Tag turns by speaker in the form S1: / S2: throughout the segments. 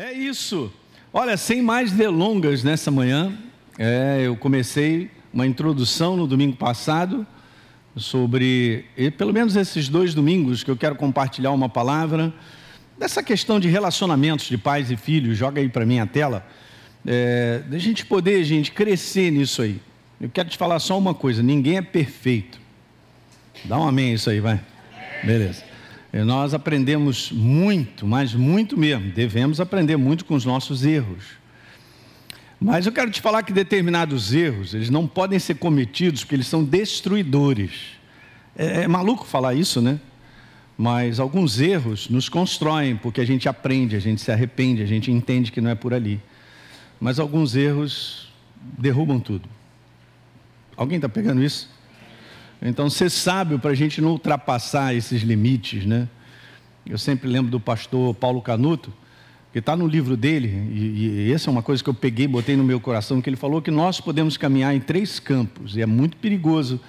S1: É isso. Olha, sem mais delongas nessa manhã, é, eu comecei uma introdução no domingo passado sobre, pelo menos esses dois domingos que eu quero compartilhar uma palavra dessa questão de relacionamentos de pais e filhos. Joga aí para mim a tela. É, da gente poder, gente, crescer nisso aí. Eu quero te falar só uma coisa: ninguém é perfeito. Dá um amém isso aí, vai. Beleza. E nós aprendemos muito, mas muito mesmo. Devemos aprender muito com os nossos erros. Mas eu quero te falar que determinados erros, eles não podem ser cometidos porque eles são destruidores. É, é maluco falar isso, né? Mas alguns erros nos constroem porque a gente aprende, a gente se arrepende, a gente entende que não é por ali. Mas alguns erros derrubam tudo. Alguém está pegando isso? Então, ser sábio para a gente não ultrapassar esses limites, né? Eu sempre lembro do pastor Paulo Canuto, que está no livro dele, e, e essa é uma coisa que eu peguei, botei no meu coração, que ele falou que nós podemos caminhar em três campos, e é muito perigoso.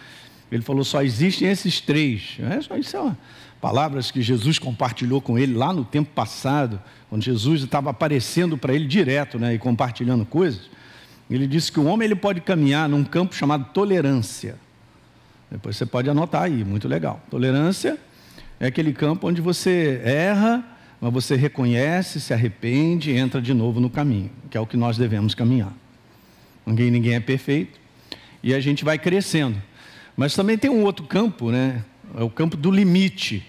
S1: Ele falou, só existem esses três. É, isso é uma, palavras que Jesus compartilhou com ele lá no tempo passado, quando Jesus estava aparecendo para ele direto, né, e compartilhando coisas. Ele disse que o homem ele pode caminhar num campo chamado tolerância. Depois você pode anotar aí, muito legal. Tolerância é aquele campo onde você erra, mas você reconhece, se arrepende e entra de novo no caminho, que é o que nós devemos caminhar. Ninguém, ninguém é perfeito e a gente vai crescendo. Mas também tem um outro campo, né? É o campo do limite.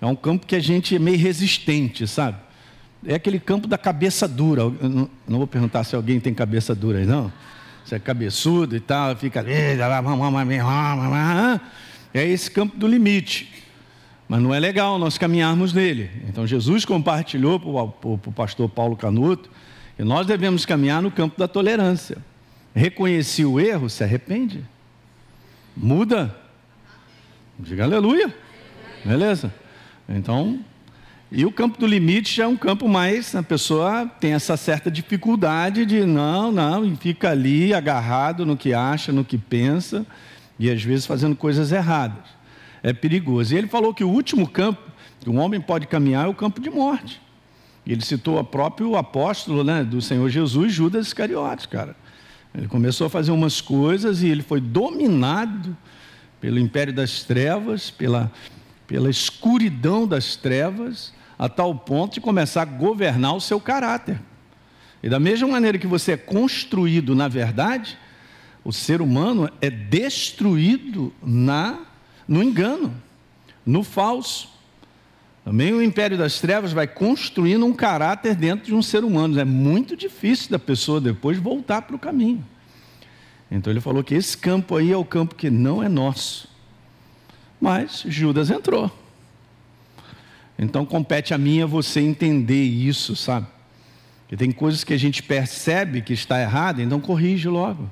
S1: É um campo que a gente é meio resistente, sabe? É aquele campo da cabeça dura. Não, não vou perguntar se alguém tem cabeça dura aí, não você é cabeçudo e tal, fica. É esse campo do limite. Mas não é legal nós caminharmos nele. Então Jesus compartilhou para o pastor Paulo Canuto que nós devemos caminhar no campo da tolerância. Reconheci o erro, se arrepende. Muda. Diga aleluia. Beleza? Então, e o campo do limite é um campo mais, a pessoa tem essa certa dificuldade de não, não, e fica ali agarrado no que acha, no que pensa, e às vezes fazendo coisas erradas. É perigoso. E ele falou que o último campo que um homem pode caminhar é o campo de morte. Ele citou o próprio apóstolo né, do Senhor Jesus, Judas Iscariotes, cara. Ele começou a fazer umas coisas e ele foi dominado pelo império das trevas, pela, pela escuridão das trevas, a tal ponto de começar a governar o seu caráter. E da mesma maneira que você é construído na verdade, o ser humano é destruído na no engano, no falso. Também o império das trevas vai construindo um caráter dentro de um ser humano. É muito difícil da pessoa depois voltar para o caminho. Então ele falou que esse campo aí é o campo que não é nosso. Mas Judas entrou. Então compete a mim a você entender isso, sabe? Que tem coisas que a gente percebe que está errado, então corrige logo.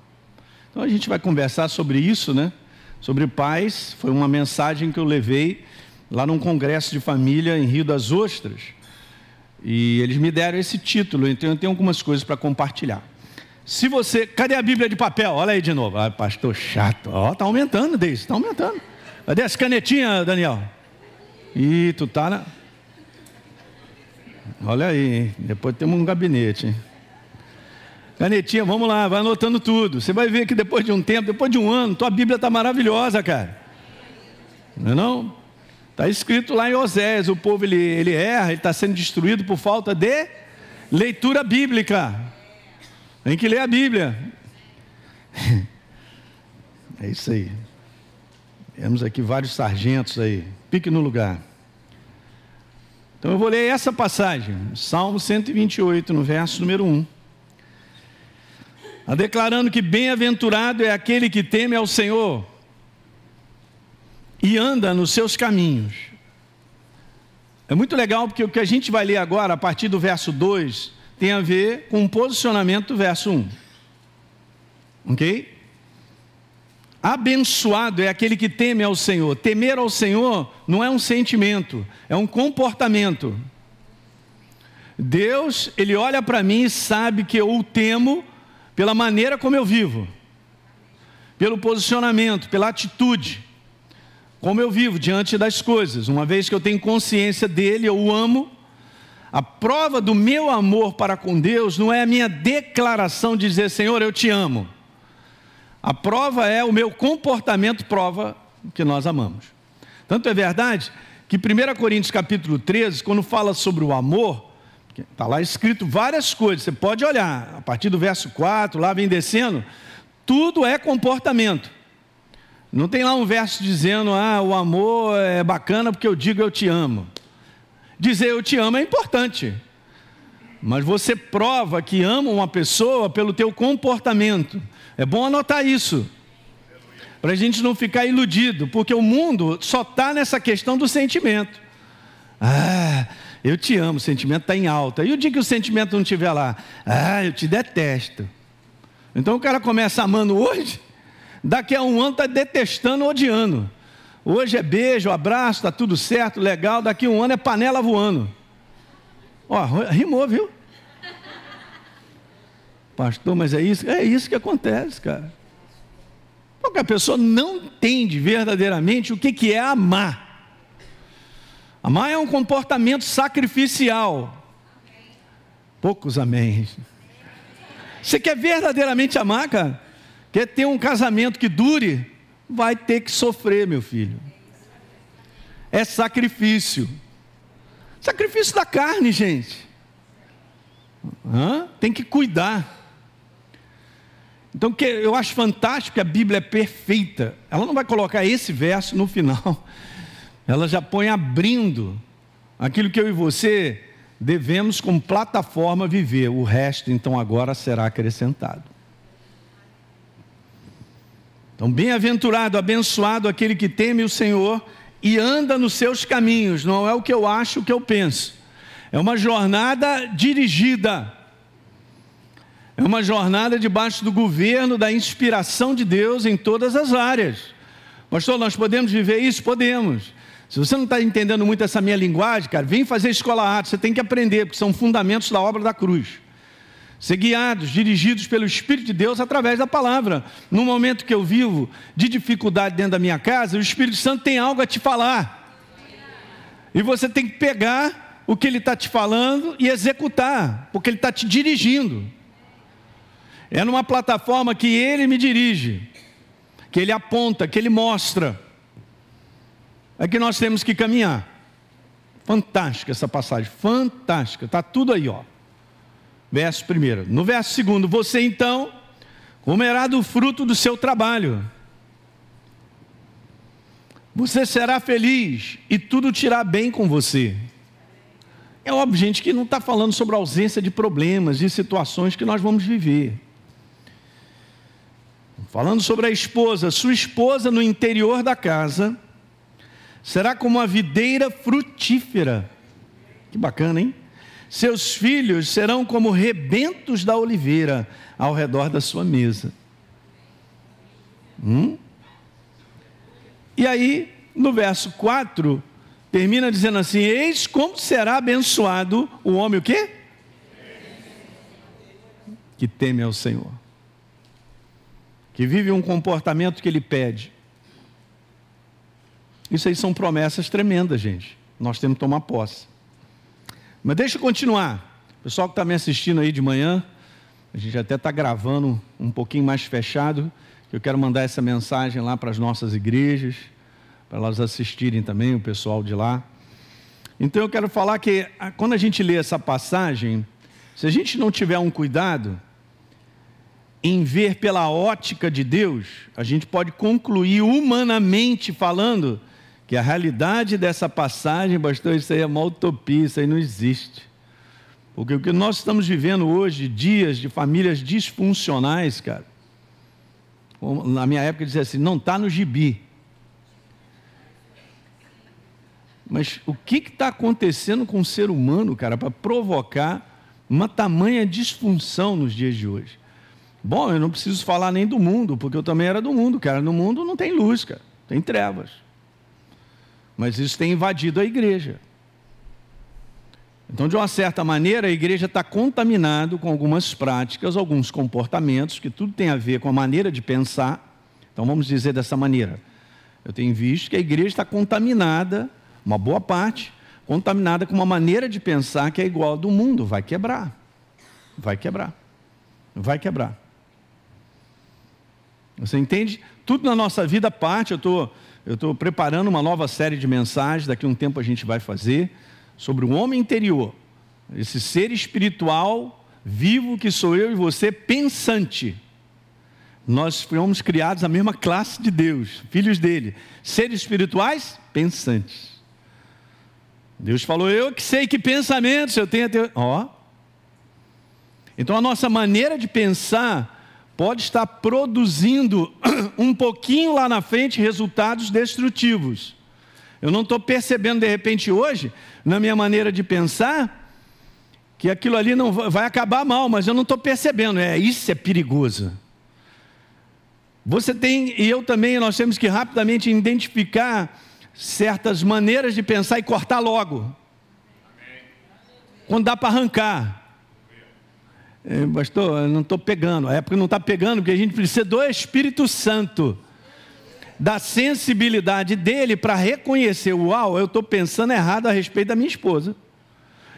S1: Então a gente vai conversar sobre isso, né? Sobre pais, foi uma mensagem que eu levei lá num congresso de família em Rio das Ostras. E eles me deram esse título, então eu tenho algumas coisas para compartilhar. Se você. Cadê a Bíblia de papel? Olha aí de novo. Ah, pastor chato. Ó, oh, tá aumentando, Deise, está aumentando. Cadê as canetinhas, Daniel? Ih, tu tá na. Olha aí, hein? depois temos um gabinete. Hein? Canetinha, vamos lá, vai anotando tudo. Você vai ver que depois de um tempo, depois de um ano, tua Bíblia está maravilhosa, cara. Não é não? Está escrito lá em Oséias, o povo ele, ele erra, ele está sendo destruído por falta de leitura bíblica. Tem que ler a Bíblia. É isso aí. Temos aqui vários sargentos aí. Pique no lugar. Então eu vou ler essa passagem, Salmo 128, no verso número 1. A declarando que bem-aventurado é aquele que teme ao Senhor e anda nos seus caminhos. É muito legal porque o que a gente vai ler agora, a partir do verso 2, tem a ver com o posicionamento do verso 1. Ok? Abençoado é aquele que teme ao Senhor. Temer ao Senhor não é um sentimento, é um comportamento. Deus, Ele olha para mim e sabe que eu o temo pela maneira como eu vivo, pelo posicionamento, pela atitude, como eu vivo diante das coisas. Uma vez que eu tenho consciência dele, eu o amo, A prova do meu amor para com Deus não é a minha declaração de dizer, Senhor, eu te amo. A prova é o meu comportamento, prova que nós amamos. Tanto é verdade que 1 Coríntios capítulo 13, quando fala sobre o amor, está lá escrito várias coisas, você pode olhar, a partir do verso 4, lá vem descendo, tudo é comportamento. Não tem lá um verso dizendo, ah, o amor é bacana porque eu digo eu te amo. Dizer eu te amo é importante. Mas você prova que ama uma pessoa pelo teu comportamento. É bom anotar isso. Para a gente não ficar iludido, porque o mundo só está nessa questão do sentimento. Ah, eu te amo, o sentimento está em alta. E o dia que o sentimento não estiver lá? Ah, eu te detesto. Então o cara começa amando hoje, daqui a um ano está detestando, odiando. Hoje é beijo, abraço, está tudo certo, legal. Daqui a um ano é panela voando. Ó, rimou, viu? Pastor, mas é isso? É isso que acontece, cara. Porque a pessoa não entende verdadeiramente o que, que é amar. Amar é um comportamento sacrificial. Poucos amém. Você quer verdadeiramente amar, cara? Quer ter um casamento que dure? Vai ter que sofrer, meu filho. É sacrifício. Sacrifício da carne, gente. Hã? Tem que cuidar. Então, que eu acho fantástico que a Bíblia é perfeita. Ela não vai colocar esse verso no final. Ela já põe abrindo aquilo que eu e você devemos, como plataforma, viver. O resto, então, agora será acrescentado. Então, bem-aventurado, abençoado aquele que teme o Senhor e anda nos seus caminhos. Não é o que eu acho, o que eu penso. É uma jornada dirigida. É uma jornada debaixo do governo, da inspiração de Deus em todas as áreas. Pastor, nós podemos viver isso? Podemos. Se você não está entendendo muito essa minha linguagem, cara, vem fazer escola arte, você tem que aprender, porque são fundamentos da obra da cruz. Ser guiados, dirigidos pelo Espírito de Deus através da palavra. No momento que eu vivo de dificuldade dentro da minha casa, o Espírito Santo tem algo a te falar. E você tem que pegar o que ele está te falando e executar, porque ele está te dirigindo. É numa plataforma que ele me dirige, que ele aponta, que ele mostra. É que nós temos que caminhar. Fantástica essa passagem, fantástica. Está tudo aí, ó. Verso primeiro. No verso segundo, você então comerá do fruto do seu trabalho. Você será feliz e tudo te irá bem com você. É óbvio, gente, que não está falando sobre a ausência de problemas, de situações que nós vamos viver. Falando sobre a esposa, sua esposa no interior da casa será como uma videira frutífera. Que bacana, hein? Seus filhos serão como rebentos da oliveira ao redor da sua mesa. Hum? E aí, no verso 4, termina dizendo assim: Eis como será abençoado o homem o quê? Que teme ao Senhor que vive um comportamento que ele pede. Isso aí são promessas tremendas, gente. Nós temos que tomar posse. Mas deixa eu continuar. O pessoal que está me assistindo aí de manhã, a gente até está gravando um pouquinho mais fechado. Eu quero mandar essa mensagem lá para as nossas igrejas, para elas assistirem também, o pessoal de lá. Então eu quero falar que quando a gente lê essa passagem, se a gente não tiver um cuidado, em ver pela ótica de Deus, a gente pode concluir humanamente falando que a realidade dessa passagem, pastor, isso aí é uma utopia, isso aí não existe. Porque o que nós estamos vivendo hoje, dias de famílias disfuncionais, cara, na minha época dizia assim, não está no gibi. Mas o que está acontecendo com o ser humano, cara, para provocar uma tamanha disfunção nos dias de hoje? Bom, eu não preciso falar nem do mundo, porque eu também era do mundo, cara. No mundo não tem luz, cara, tem trevas. Mas isso tem invadido a igreja. Então, de uma certa maneira, a igreja está contaminada com algumas práticas, alguns comportamentos, que tudo tem a ver com a maneira de pensar. Então, vamos dizer dessa maneira. Eu tenho visto que a igreja está contaminada, uma boa parte, contaminada com uma maneira de pensar que é igual ao do mundo, vai quebrar. Vai quebrar. Vai quebrar. Você entende? Tudo na nossa vida parte, eu tô, estou preparando uma nova série de mensagens, daqui a um tempo a gente vai fazer, sobre o homem interior, esse ser espiritual, vivo que sou eu e você, pensante. Nós fomos criados a mesma classe de Deus, filhos dele, seres espirituais, pensantes. Deus falou: Eu que sei que pensamentos eu tenho. Ó. Então a nossa maneira de pensar pode estar produzindo um pouquinho lá na frente resultados destrutivos. Eu não estou percebendo de repente hoje, na minha maneira de pensar, que aquilo ali não vai acabar mal, mas eu não estou percebendo. É isso é perigoso. Você tem e eu também nós temos que rapidamente identificar certas maneiras de pensar e cortar logo. Quando dá para arrancar. É, pastor, eu não estou pegando. A época não está pegando, porque a gente precisa do Espírito Santo, da sensibilidade dele para reconhecer: uau, eu estou pensando errado a respeito da minha esposa.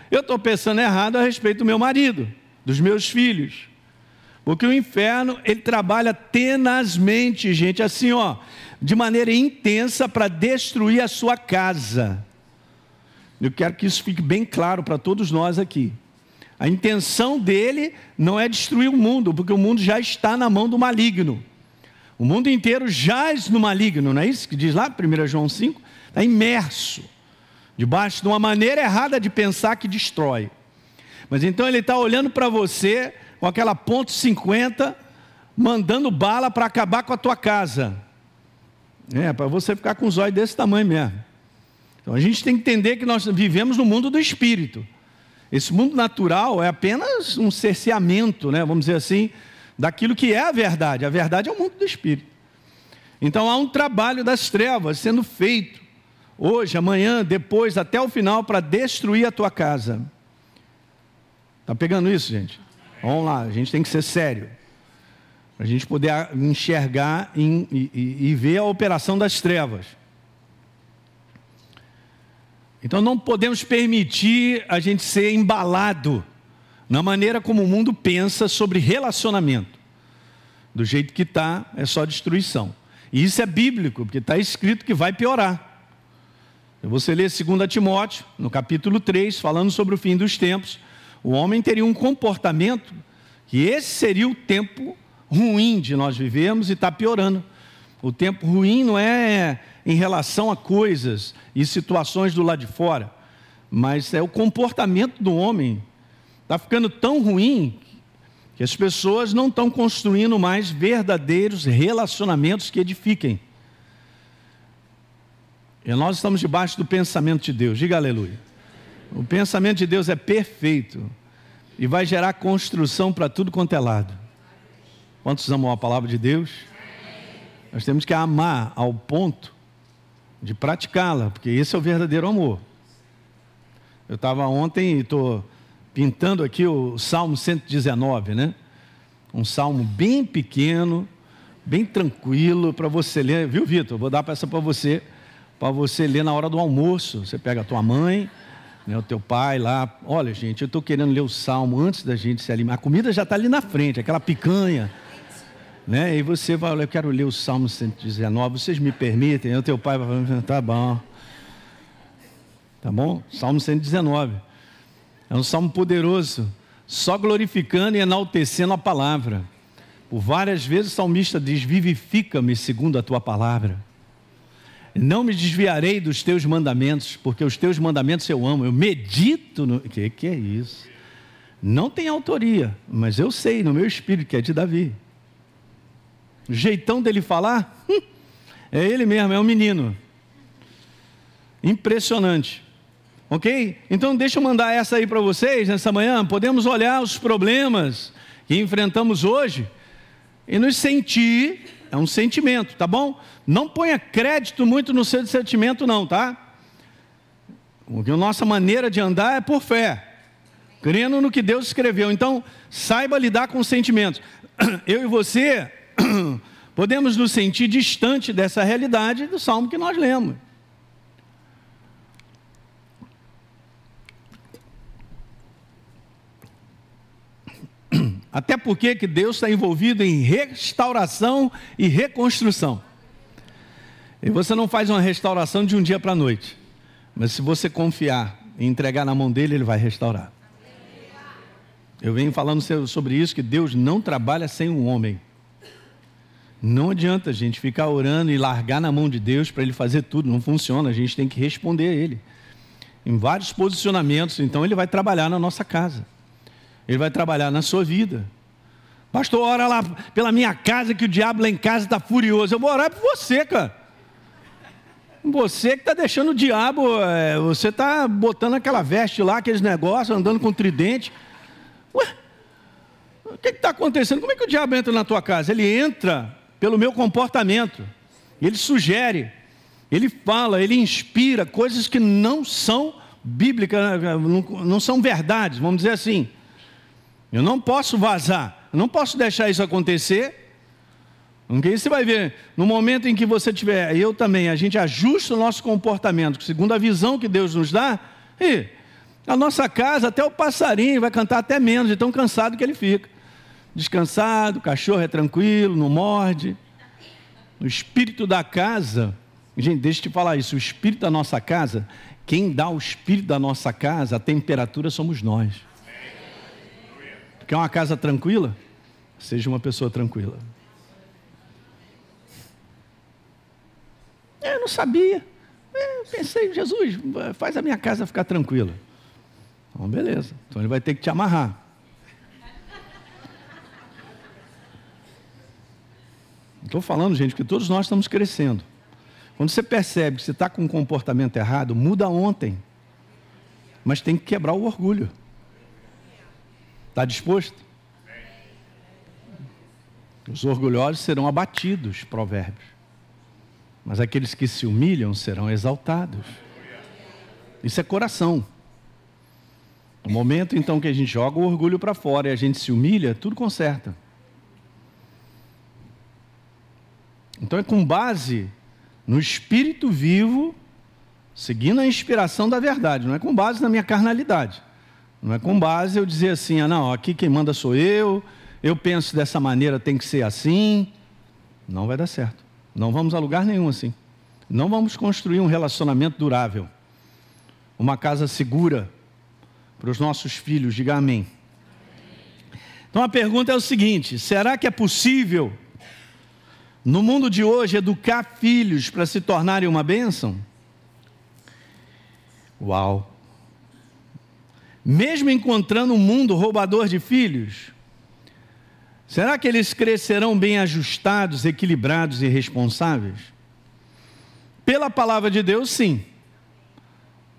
S1: Eu estou pensando errado a respeito do meu marido, dos meus filhos. Porque o inferno, ele trabalha tenazmente, gente, assim, ó, de maneira intensa para destruir a sua casa. Eu quero que isso fique bem claro para todos nós aqui. A intenção dele não é destruir o mundo, porque o mundo já está na mão do maligno. O mundo inteiro jaz no maligno, não é isso que diz lá, 1 João 5? Está imerso, debaixo de uma maneira errada de pensar que destrói. Mas então ele está olhando para você com aquela ponto .50, mandando bala para acabar com a tua casa. É, para você ficar com os olhos desse tamanho mesmo. Então a gente tem que entender que nós vivemos no mundo do espírito. Esse mundo natural é apenas um cerceamento, né, vamos dizer assim, daquilo que é a verdade. A verdade é o mundo do espírito. Então há um trabalho das trevas sendo feito hoje, amanhã, depois, até o final, para destruir a tua casa. Está pegando isso, gente? Vamos lá, a gente tem que ser sério. Para a gente poder enxergar e, e, e ver a operação das trevas. Então não podemos permitir a gente ser embalado na maneira como o mundo pensa sobre relacionamento. Do jeito que está, é só destruição. E isso é bíblico, porque está escrito que vai piorar. Você lê 2 Timóteo, no capítulo 3, falando sobre o fim dos tempos, o homem teria um comportamento que esse seria o tempo ruim de nós vivemos e está piorando. O tempo ruim não é em relação a coisas e situações do lado de fora, mas é o comportamento do homem. Está ficando tão ruim que as pessoas não estão construindo mais verdadeiros relacionamentos que edifiquem. E nós estamos debaixo do pensamento de Deus, diga aleluia. O pensamento de Deus é perfeito e vai gerar construção para tudo quanto é lado. Quantos amam a palavra de Deus? Nós temos que amar ao ponto de praticá-la, porque esse é o verdadeiro amor. Eu estava ontem e estou pintando aqui o Salmo 119, né? Um salmo bem pequeno, bem tranquilo para você ler, viu, Vitor? Vou dar essa para você, para você ler na hora do almoço. Você pega a tua mãe, né, o teu pai lá. Olha, gente, eu estou querendo ler o salmo antes da gente se alimentar. A comida já está ali na frente, aquela picanha né? E você vai, eu quero ler o Salmo 119, vocês me permitem? E o teu pai vai falar, tá bom. Tá bom? Salmo 119. É um salmo poderoso, só glorificando e enaltecendo a palavra. Por várias vezes o salmista diz: Vivifica-me segundo a tua palavra. Não me desviarei dos teus mandamentos, porque os teus mandamentos eu amo. Eu medito no. Que, que é isso? Não tem autoria, mas eu sei no meu espírito que é de Davi. O jeitão dele falar, hum, é ele mesmo, é um menino. Impressionante. Ok? Então deixa eu mandar essa aí para vocês nessa manhã. Podemos olhar os problemas que enfrentamos hoje e nos sentir, é um sentimento, tá bom? Não ponha crédito muito no seu sentimento, não, tá? Porque a nossa maneira de andar é por fé, crendo no que Deus escreveu. Então, saiba lidar com os sentimentos. Eu e você podemos nos sentir distante dessa realidade do salmo que nós lemos. Até porque que Deus está envolvido em restauração e reconstrução. E você não faz uma restauração de um dia para a noite. Mas se você confiar e entregar na mão dele, ele vai restaurar. Eu venho falando sobre isso, que Deus não trabalha sem um homem. Não adianta a gente ficar orando e largar na mão de Deus para ele fazer tudo, não funciona, a gente tem que responder a ele. Em vários posicionamentos, então ele vai trabalhar na nossa casa. Ele vai trabalhar na sua vida. Pastor, ora lá pela minha casa que o diabo lá em casa está furioso. Eu vou orar por você, cara. Você que está deixando o diabo, é, você está botando aquela veste lá, aqueles negócios, andando com tridente. Ué, o que está acontecendo? Como é que o diabo entra na tua casa? Ele entra pelo meu comportamento, ele sugere, ele fala, ele inspira coisas que não são bíblicas, não são verdades, vamos dizer assim. Eu não posso vazar, não posso deixar isso acontecer porque você vai ver, no momento em que você tiver, eu também, a gente ajusta o nosso comportamento, segundo a visão que Deus nos dá, e a nossa casa, até o passarinho vai cantar até menos, de tão cansado que ele fica. Descansado, o cachorro é tranquilo, não morde. O espírito da casa, gente, deixa eu te falar isso, o espírito da nossa casa, quem dá o espírito da nossa casa, a temperatura somos nós. Quer uma casa tranquila? Seja uma pessoa tranquila. Eu não sabia. Eu pensei, Jesus, faz a minha casa ficar tranquila. Então, beleza. Então ele vai ter que te amarrar. Estou falando, gente, que todos nós estamos crescendo. Quando você percebe que você está com um comportamento errado, muda ontem. Mas tem que quebrar o orgulho. Está disposto? Os orgulhosos serão abatidos, provérbios mas aqueles que se humilham serão exaltados. Isso é coração. No momento então que a gente joga o orgulho para fora e a gente se humilha, tudo conserta. Então é com base no espírito vivo, seguindo a inspiração da verdade, não é com base na minha carnalidade. Não é com base eu dizer assim, ah, não, aqui quem manda sou eu, eu penso dessa maneira, tem que ser assim. Não vai dar certo. Não vamos a lugar nenhum assim. Não vamos construir um relacionamento durável, uma casa segura para os nossos filhos. Diga amém. Então a pergunta é o seguinte: será que é possível, no mundo de hoje, educar filhos para se tornarem uma bênção? Uau! Mesmo encontrando um mundo roubador de filhos, Será que eles crescerão bem ajustados, equilibrados e responsáveis? Pela palavra de Deus, sim.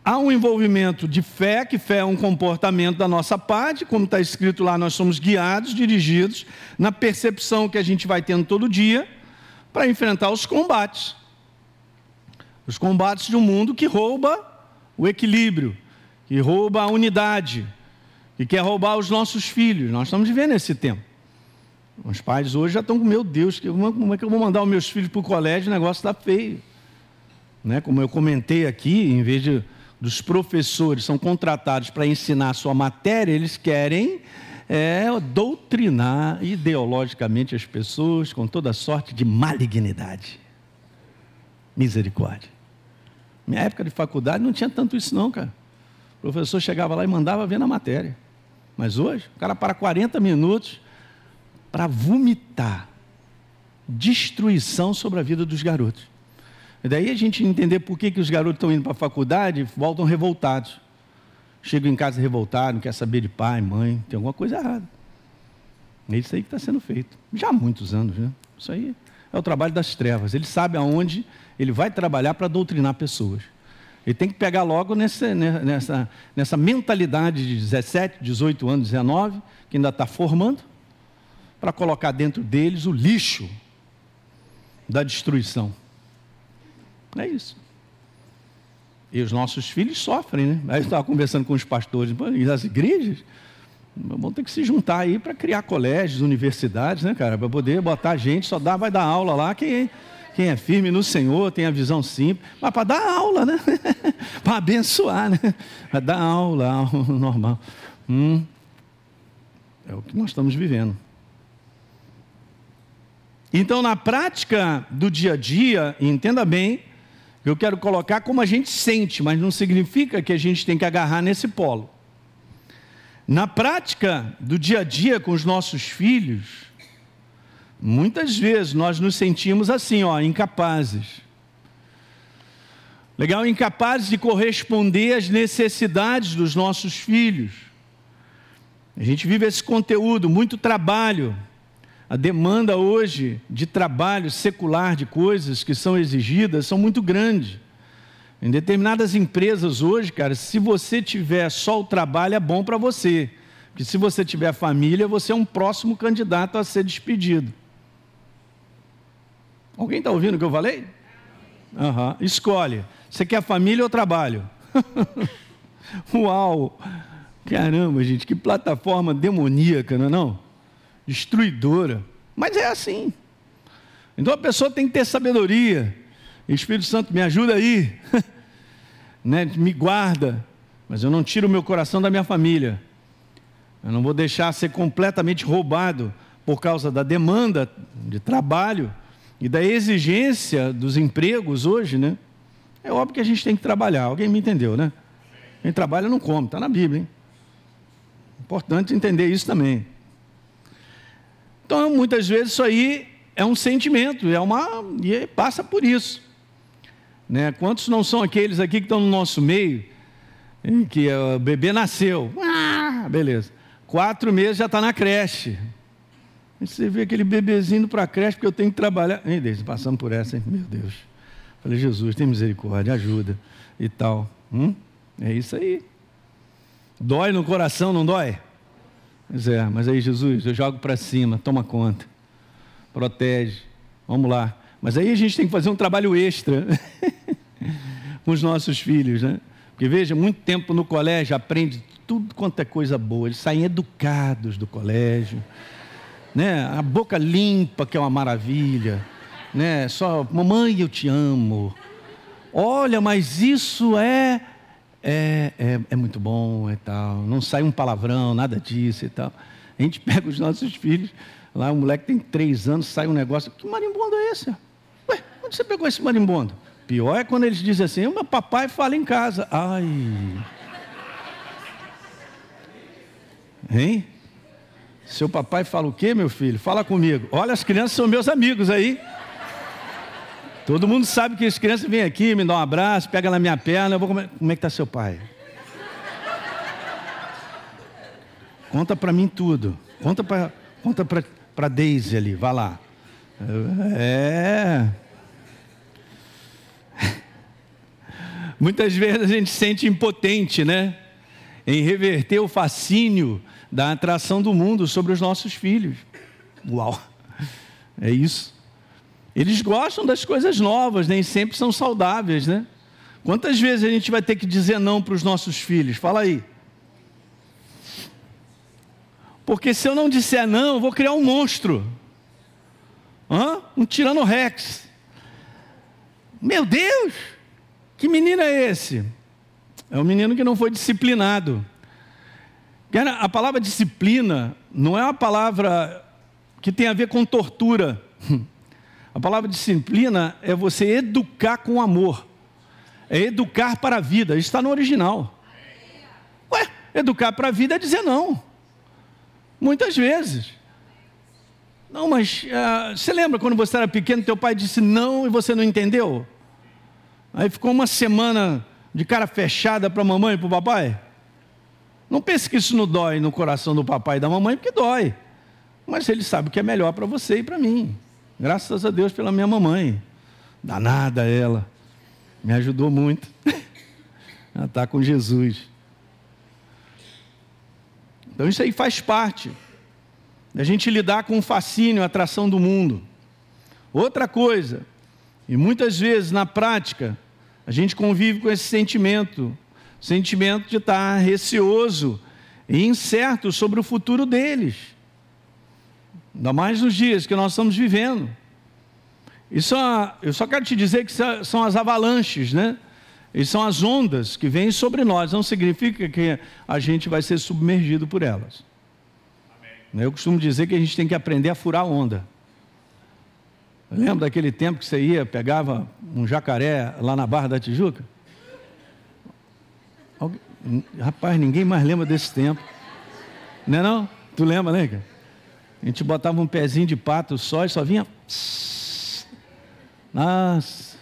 S1: Há um envolvimento de fé, que fé é um comportamento da nossa parte, como está escrito lá, nós somos guiados, dirigidos, na percepção que a gente vai tendo todo dia, para enfrentar os combates. Os combates de um mundo que rouba o equilíbrio, que rouba a unidade, que quer roubar os nossos filhos. Nós estamos vivendo esse tempo. Os pais hoje já estão com, meu Deus, como é que eu vou mandar os meus filhos para o colégio? O negócio está feio. Né? Como eu comentei aqui, em vez de dos professores são contratados para ensinar a sua matéria, eles querem é, doutrinar ideologicamente as pessoas com toda sorte de malignidade. Misericórdia. Minha época de faculdade não tinha tanto isso não, cara. O professor chegava lá e mandava ver na matéria. Mas hoje, o cara para 40 minutos, para vomitar destruição sobre a vida dos garotos. E daí a gente entender por que, que os garotos estão indo para a faculdade voltam revoltados. Chegam em casa revoltados, não quer saber de pai, mãe, tem alguma coisa errada. É isso aí que está sendo feito. Já há muitos anos, né? Isso aí é o trabalho das trevas. Ele sabe aonde ele vai trabalhar para doutrinar pessoas. Ele tem que pegar logo nessa, nessa, nessa mentalidade de 17, 18 anos, 19, que ainda está formando, para colocar dentro deles o lixo da destruição. É isso. E os nossos filhos sofrem, né? Aí eu estava conversando com os pastores, e as igrejas vão ter que se juntar aí para criar colégios, universidades, né, cara? Para poder botar gente, só dá, vai dar aula lá quem, quem é firme no Senhor, tem a visão simples, mas para dar aula, né? para abençoar, né? Para dar aula, aula normal. Hum, o que nós estamos vivendo. Então, na prática do dia a dia, entenda bem, eu quero colocar como a gente sente, mas não significa que a gente tem que agarrar nesse polo. Na prática do dia a dia com os nossos filhos, muitas vezes nós nos sentimos assim, ó, incapazes. Legal, incapazes de corresponder às necessidades dos nossos filhos. A gente vive esse conteúdo, muito trabalho, a demanda hoje de trabalho secular, de coisas que são exigidas, são muito grandes. Em determinadas empresas hoje, cara, se você tiver só o trabalho, é bom para você. Porque se você tiver família, você é um próximo candidato a ser despedido. Alguém está ouvindo o que eu falei? Uhum. Escolhe. Você quer família ou trabalho? Uau! Caramba, gente, que plataforma demoníaca, não é não? Destruidora. Mas é assim. Então a pessoa tem que ter sabedoria. Espírito Santo, me ajuda aí. né? Me guarda. Mas eu não tiro o meu coração da minha família. Eu não vou deixar ser completamente roubado por causa da demanda de trabalho e da exigência dos empregos hoje, né? É óbvio que a gente tem que trabalhar. Alguém me entendeu, né? Quem trabalha não come, está na Bíblia, hein? Importante entender isso também. Então, muitas vezes isso aí é um sentimento, é uma e passa por isso. Né? Quantos não são aqueles aqui que estão no nosso meio, que o bebê nasceu, ah, beleza, quatro meses já está na creche. Você vê aquele bebezinho para a creche porque eu tenho que trabalhar. Ei, Deus, passando por essa, hein? meu Deus. Falei, Jesus, tem misericórdia, ajuda e tal. Hum? É isso aí. Dói no coração, não dói? Pois é, mas aí Jesus, eu jogo para cima, toma conta, protege, vamos lá. Mas aí a gente tem que fazer um trabalho extra com os nossos filhos, né? Porque veja, muito tempo no colégio aprende tudo quanto é coisa boa, eles saem educados do colégio, né? A boca limpa, que é uma maravilha, né? Só, mamãe, eu te amo. Olha, mas isso é é, é, é muito bom e tal, não sai um palavrão, nada disso e tal. A gente pega os nossos filhos, lá um moleque tem três anos, sai um negócio, que marimbondo é esse? Ué, onde você pegou esse marimbondo? Pior é quando eles dizem assim, meu papai fala em casa. Ai. Hein? Seu papai fala o quê, meu filho? Fala comigo. Olha, as crianças são meus amigos aí. Todo mundo sabe que as crianças vêm aqui, me dão um abraço, pegam na minha perna, eu vou comer. Como é que está seu pai? Conta para mim tudo. Conta para conta para Daisy ali, vá lá. É. Muitas vezes a gente se sente impotente, né? Em reverter o fascínio da atração do mundo sobre os nossos filhos. Uau! É isso. Eles gostam das coisas novas, nem sempre são saudáveis, né? Quantas vezes a gente vai ter que dizer não para os nossos filhos? Fala aí. Porque se eu não disser não, eu vou criar um monstro. Hã? Um tirano rex. Meu Deus! Que menino é esse? É um menino que não foi disciplinado. A palavra disciplina não é uma palavra que tem a ver com tortura. A palavra disciplina é você educar com amor. É educar para a vida. Isso está no original. Ué, educar para a vida é dizer não. Muitas vezes. Não, mas uh, você lembra quando você era pequeno, teu pai disse não e você não entendeu? Aí ficou uma semana de cara fechada para a mamãe e para o papai? Não pense que isso não dói no coração do papai e da mamãe, porque dói. Mas ele sabe o que é melhor para você e para mim. Graças a Deus pela minha mamãe. Danada ela. Me ajudou muito. ela está com Jesus. Então isso aí faz parte da gente lidar com o fascínio, a atração do mundo. Outra coisa, e muitas vezes na prática, a gente convive com esse sentimento, sentimento de estar receoso e incerto sobre o futuro deles. Ainda mais nos dias que nós estamos vivendo. Isso, eu só quero te dizer que são as avalanches, né? E são as ondas que vêm sobre nós. Não significa que a gente vai ser submergido por elas. Amém. Eu costumo dizer que a gente tem que aprender a furar onda. Lembra daquele tempo que você ia, pegava um jacaré lá na Barra da Tijuca? Rapaz, ninguém mais lembra desse tempo. Não é não? Tu lembra, né, cara? A gente botava um pezinho de pato só e só vinha. Nossa.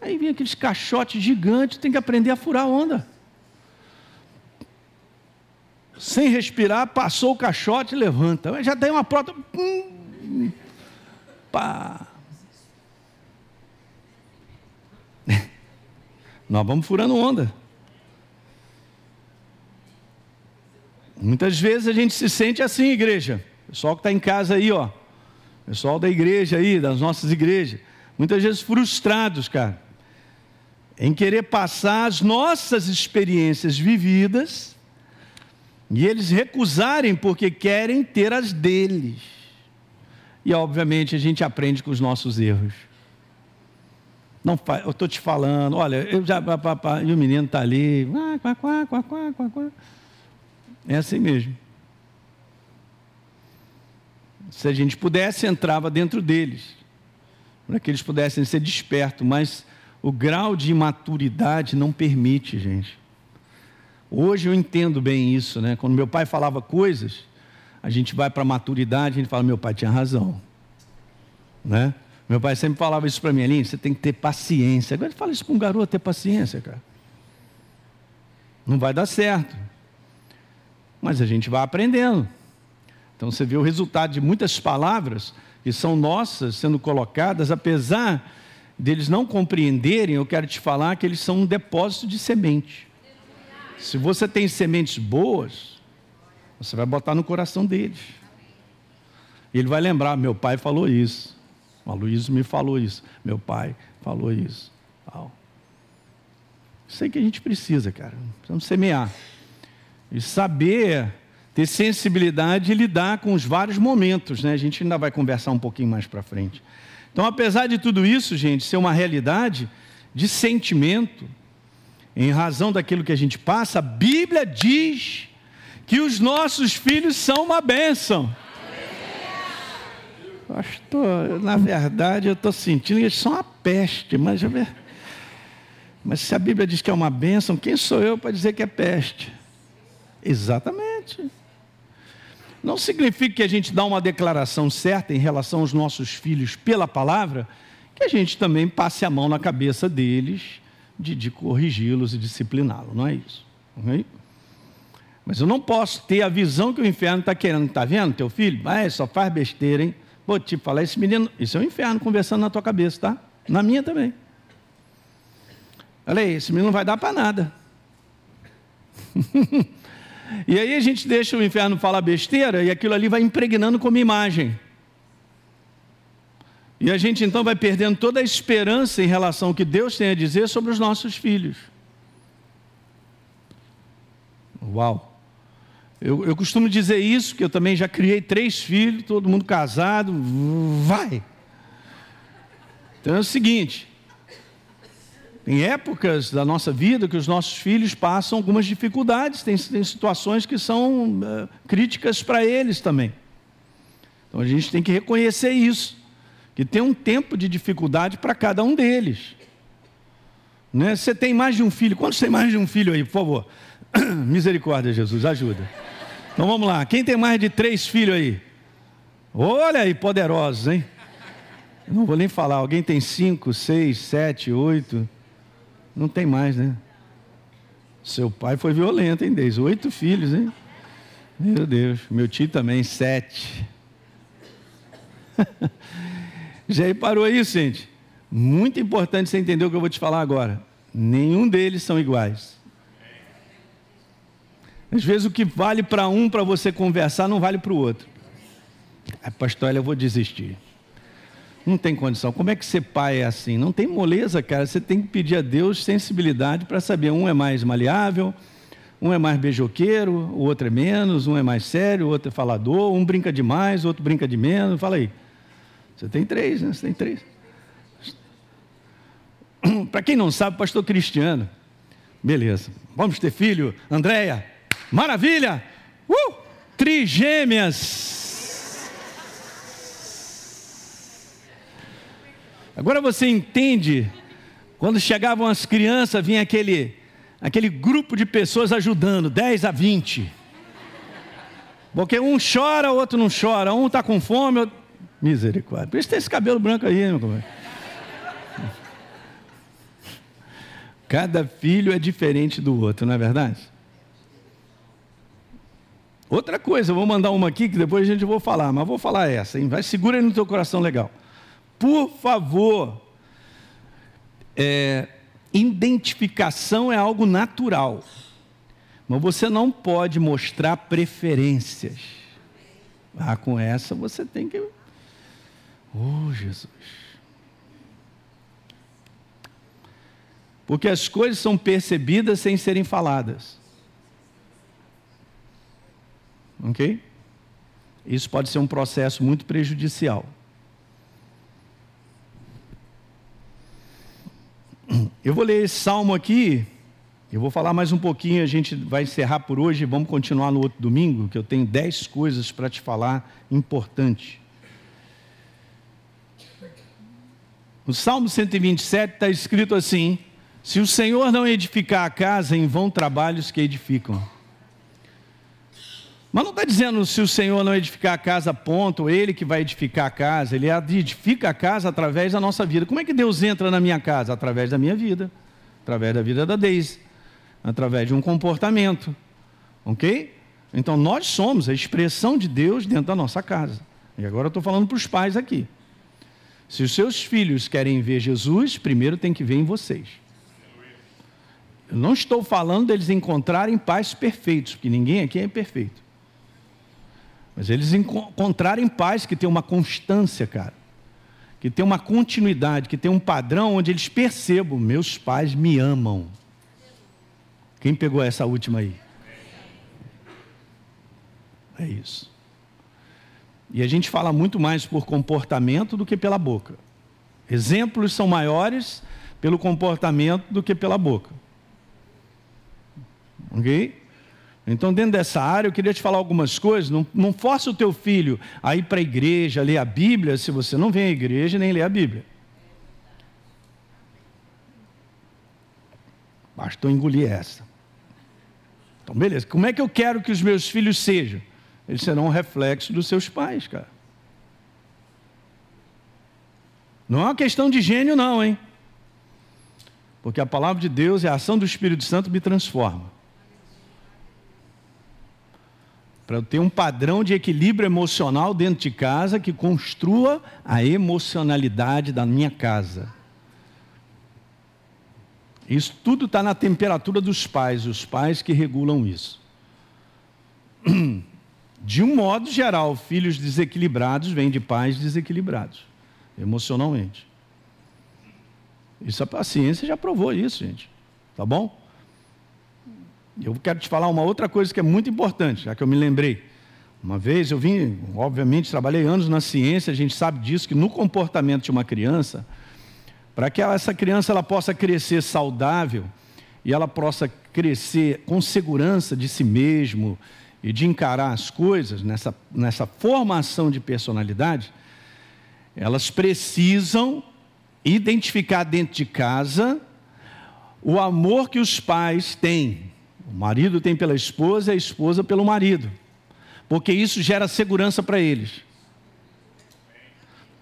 S1: Aí vinha aqueles caixotes gigantes, tem que aprender a furar onda. Sem respirar, passou o caixote e levanta. Já tem uma prota. Pá. Nós vamos furando onda. Muitas vezes a gente se sente assim, igreja. Pessoal que está em casa aí, ó. Pessoal da igreja aí, das nossas igrejas. Muitas vezes frustrados, cara. Em querer passar as nossas experiências vividas e eles recusarem porque querem ter as deles. E obviamente a gente aprende com os nossos erros. Não, eu estou te falando, olha, eu já, e o menino está ali, quá, quá, quá, quá, quá, quá. É assim mesmo. Se a gente pudesse, entrava dentro deles, para que eles pudessem ser despertos, mas o grau de imaturidade não permite, gente. Hoje eu entendo bem isso, né? Quando meu pai falava coisas, a gente vai para a maturidade, a gente fala, meu pai tinha razão. Né? Meu pai sempre falava isso para mim, Aline, você tem que ter paciência. Agora ele fala isso para um garoto, ter paciência, cara. Não vai dar certo. Mas a gente vai aprendendo. Então você vê o resultado de muitas palavras que são nossas sendo colocadas, apesar deles não compreenderem, eu quero te falar que eles são um depósito de semente. Se você tem sementes boas, você vai botar no coração deles. E ele vai lembrar: meu pai falou isso. O Luiz me falou isso. Meu pai falou isso. Tal. Isso aí que a gente precisa, cara. Precisamos semear. E saber, ter sensibilidade e lidar com os vários momentos. Né? A gente ainda vai conversar um pouquinho mais para frente. Então, apesar de tudo isso, gente, ser uma realidade de sentimento, em razão daquilo que a gente passa, a Bíblia diz que os nossos filhos são uma bênção. Pastor, na verdade eu estou sentindo que eles são uma peste, mas, mas se a Bíblia diz que é uma bênção, quem sou eu para dizer que é peste? Exatamente. Não significa que a gente dá uma declaração certa em relação aos nossos filhos pela palavra, que a gente também passe a mão na cabeça deles de, de corrigi-los e discipliná-los, não é isso? Okay? Mas eu não posso ter a visão que o inferno está querendo. Está vendo teu filho? Ah, só faz besteira, hein? Vou te falar, esse menino, isso é o um inferno conversando na tua cabeça, tá? Na minha também. Olha aí, esse menino não vai dar para nada. e aí a gente deixa o inferno falar besteira e aquilo ali vai impregnando como imagem. E a gente então vai perdendo toda a esperança em relação ao que Deus tem a dizer sobre os nossos filhos. Uau! Eu, eu costumo dizer isso, que eu também já criei três filhos, todo mundo casado, vai. Então é o seguinte: tem épocas da nossa vida que os nossos filhos passam algumas dificuldades, tem, tem situações que são uh, críticas para eles também. Então a gente tem que reconhecer isso, que tem um tempo de dificuldade para cada um deles. Né? Você tem mais de um filho, quantos tem mais de um filho aí, por favor? Misericórdia, Jesus, ajuda. Então vamos lá. Quem tem mais de três filhos aí? Olha aí, poderosos, hein? Eu não vou nem falar. Alguém tem cinco, seis, sete, oito? Não tem mais, né? Seu pai foi violento, hein, Deus? Oito filhos, hein? Meu Deus. Meu tio também, sete. Já parou isso, gente? Muito importante você entender o que eu vou te falar agora. Nenhum deles são iguais. Às vezes o que vale para um para você conversar não vale para o outro. Aí, pastor, eu vou desistir. Não tem condição. Como é que ser pai é assim? Não tem moleza, cara. Você tem que pedir a Deus sensibilidade para saber. Um é mais maleável, um é mais beijoqueiro, o outro é menos, um é mais sério, o outro é falador, um brinca demais, o outro brinca de menos. Fala aí. Você tem três, né? Você tem três. Para quem não sabe, pastor Cristiano. Beleza. Vamos ter filho, Andréia. Maravilha! Uh! trigêmeas. Agora você entende, quando chegavam as crianças, vinha aquele, aquele grupo de pessoas ajudando, 10 a 20. Porque um chora, o outro não chora, um está com fome, outro... misericórdia. Por isso tem esse cabelo branco aí, meu compadre. Cada filho é diferente do outro, não é verdade? Outra coisa, vou mandar uma aqui que depois a gente vai falar, mas vou falar essa, hein? Vai, segura aí no teu coração legal. Por favor, é, identificação é algo natural, mas você não pode mostrar preferências. Ah, com essa você tem que. Oh, Jesus. Porque as coisas são percebidas sem serem faladas. Ok? Isso pode ser um processo muito prejudicial. Eu vou ler esse salmo aqui, eu vou falar mais um pouquinho, a gente vai encerrar por hoje, vamos continuar no outro domingo, que eu tenho dez coisas para te falar importantes. No Salmo 127 está escrito assim: se o Senhor não edificar a casa, em vão trabalhos que edificam. Mas não está dizendo se o Senhor não edificar a casa, ponto, ele que vai edificar a casa, ele edifica a casa através da nossa vida. Como é que Deus entra na minha casa? Através da minha vida, através da vida da Deise, através de um comportamento, ok? Então nós somos a expressão de Deus dentro da nossa casa. E agora eu estou falando para os pais aqui. Se os seus filhos querem ver Jesus, primeiro tem que ver em vocês. Eu não estou falando deles encontrarem pais perfeitos, porque ninguém aqui é perfeito. Mas eles encontrarem pais que tem uma constância, cara. Que tem uma continuidade, que tem um padrão onde eles percebam: meus pais me amam. Quem pegou essa última aí? É isso. E a gente fala muito mais por comportamento do que pela boca. Exemplos são maiores pelo comportamento do que pela boca. Ok? Então, dentro dessa área, eu queria te falar algumas coisas. Não, não force o teu filho a ir para a igreja, ler a Bíblia, se você não vem à igreja nem lê a Bíblia. Bastou engolir essa. Então, beleza. Como é que eu quero que os meus filhos sejam? Eles serão um reflexo dos seus pais, cara. Não é uma questão de gênio, não, hein? Porque a palavra de Deus e a ação do Espírito Santo me transforma. Para eu ter um padrão de equilíbrio emocional dentro de casa que construa a emocionalidade da minha casa. Isso tudo está na temperatura dos pais, os pais que regulam isso. De um modo geral, filhos desequilibrados vêm de pais desequilibrados, emocionalmente. Isso a ciência já provou isso, gente. Tá bom? Eu quero te falar uma outra coisa que é muito importante, já que eu me lembrei. Uma vez eu vim, obviamente, trabalhei anos na ciência, a gente sabe disso, que no comportamento de uma criança, para que essa criança ela possa crescer saudável e ela possa crescer com segurança de si mesmo e de encarar as coisas, nessa, nessa formação de personalidade, elas precisam identificar dentro de casa o amor que os pais têm o marido tem pela esposa e a esposa pelo marido. Porque isso gera segurança para eles.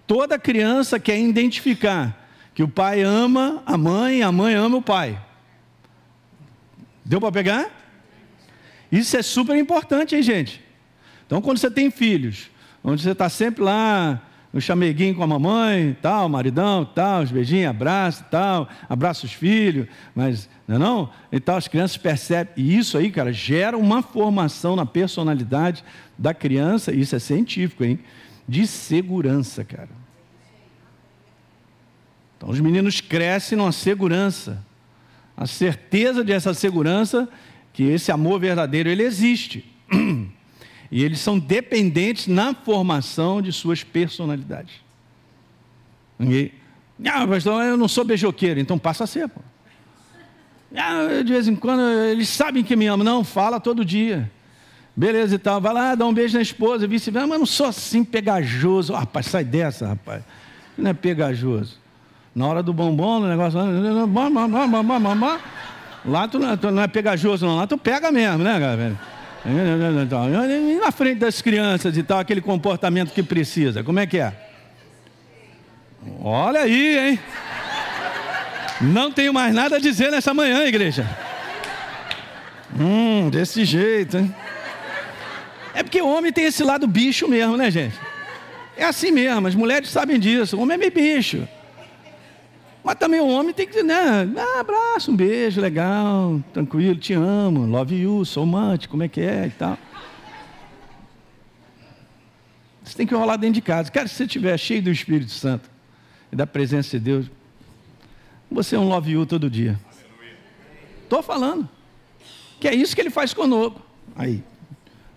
S1: Toda criança quer identificar que o pai ama a mãe, a mãe ama o pai. Deu para pegar? Isso é super importante, hein, gente? Então, quando você tem filhos, onde você está sempre lá no chameguinho com a mamãe, tal, maridão, tal, os beijinhos, abraço, tal, abraça os filhos, mas não é não? E tal, as crianças percebem, e isso aí, cara, gera uma formação na personalidade da criança, isso é científico, hein? De segurança, cara. Então os meninos crescem numa segurança, a certeza dessa segurança que esse amor verdadeiro ele existe. E eles são dependentes na formação de suas personalidades. E, ah, pastor, eu não sou beijoqueiro, então passa a ser. Pô. Ah, de vez em quando eles sabem que me amam. Não, fala todo dia. Beleza e tal, vai lá, dá um beijo na esposa, vice-versa, mas não sou assim pegajoso. Rapaz, sai dessa, rapaz. Não é pegajoso. Na hora do bombom, no negócio. Lá tu não é pegajoso, não. Lá tu pega mesmo, né, galera? Na frente das crianças e tal, aquele comportamento que precisa. Como é que é? Olha aí, hein? Não tenho mais nada a dizer nessa manhã, igreja. Hum, desse jeito, hein? É porque o homem tem esse lado bicho mesmo, né, gente? É assim mesmo, as mulheres sabem disso. O homem é meio bicho. Mas também o homem tem que, né? Abraço, um beijo, legal, tranquilo, te amo, love you, sou amante, como é que é e tal. Você tem que rolar dentro de casa. Cara, se você estiver cheio do Espírito Santo e da presença de Deus, você é um love you todo dia. Estou falando. Que é isso que ele faz conosco. Aí,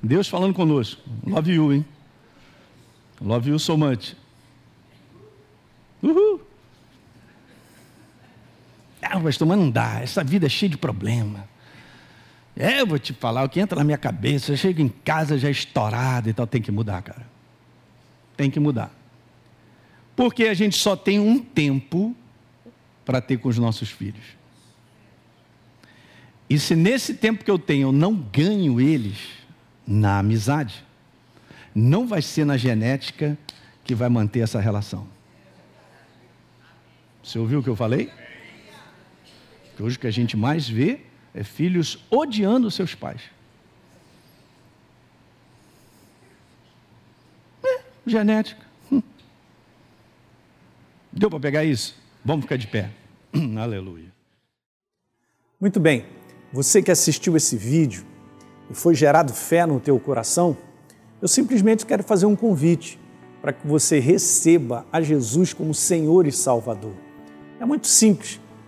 S1: Deus falando conosco. Love you, hein? Love you so much. Uhul. Ah, pastor, mas não dá. Essa vida é cheia de problema. É, eu vou te falar, o que entra na minha cabeça, eu chego em casa já estourado e tal. Tem que mudar, cara. Tem que mudar. Porque a gente só tem um tempo para ter com os nossos filhos. E se nesse tempo que eu tenho eu não ganho eles, na amizade. Não vai ser na genética que vai manter essa relação. Você ouviu o que eu falei? Hoje o que a gente mais vê é filhos odiando seus pais. É, genética. Hum. Deu para pegar isso? Vamos ficar de pé. Aleluia.
S2: Muito bem. Você que assistiu esse vídeo, e foi gerado fé no teu coração, eu simplesmente quero fazer um convite para que você receba a Jesus como Senhor e Salvador. É muito simples,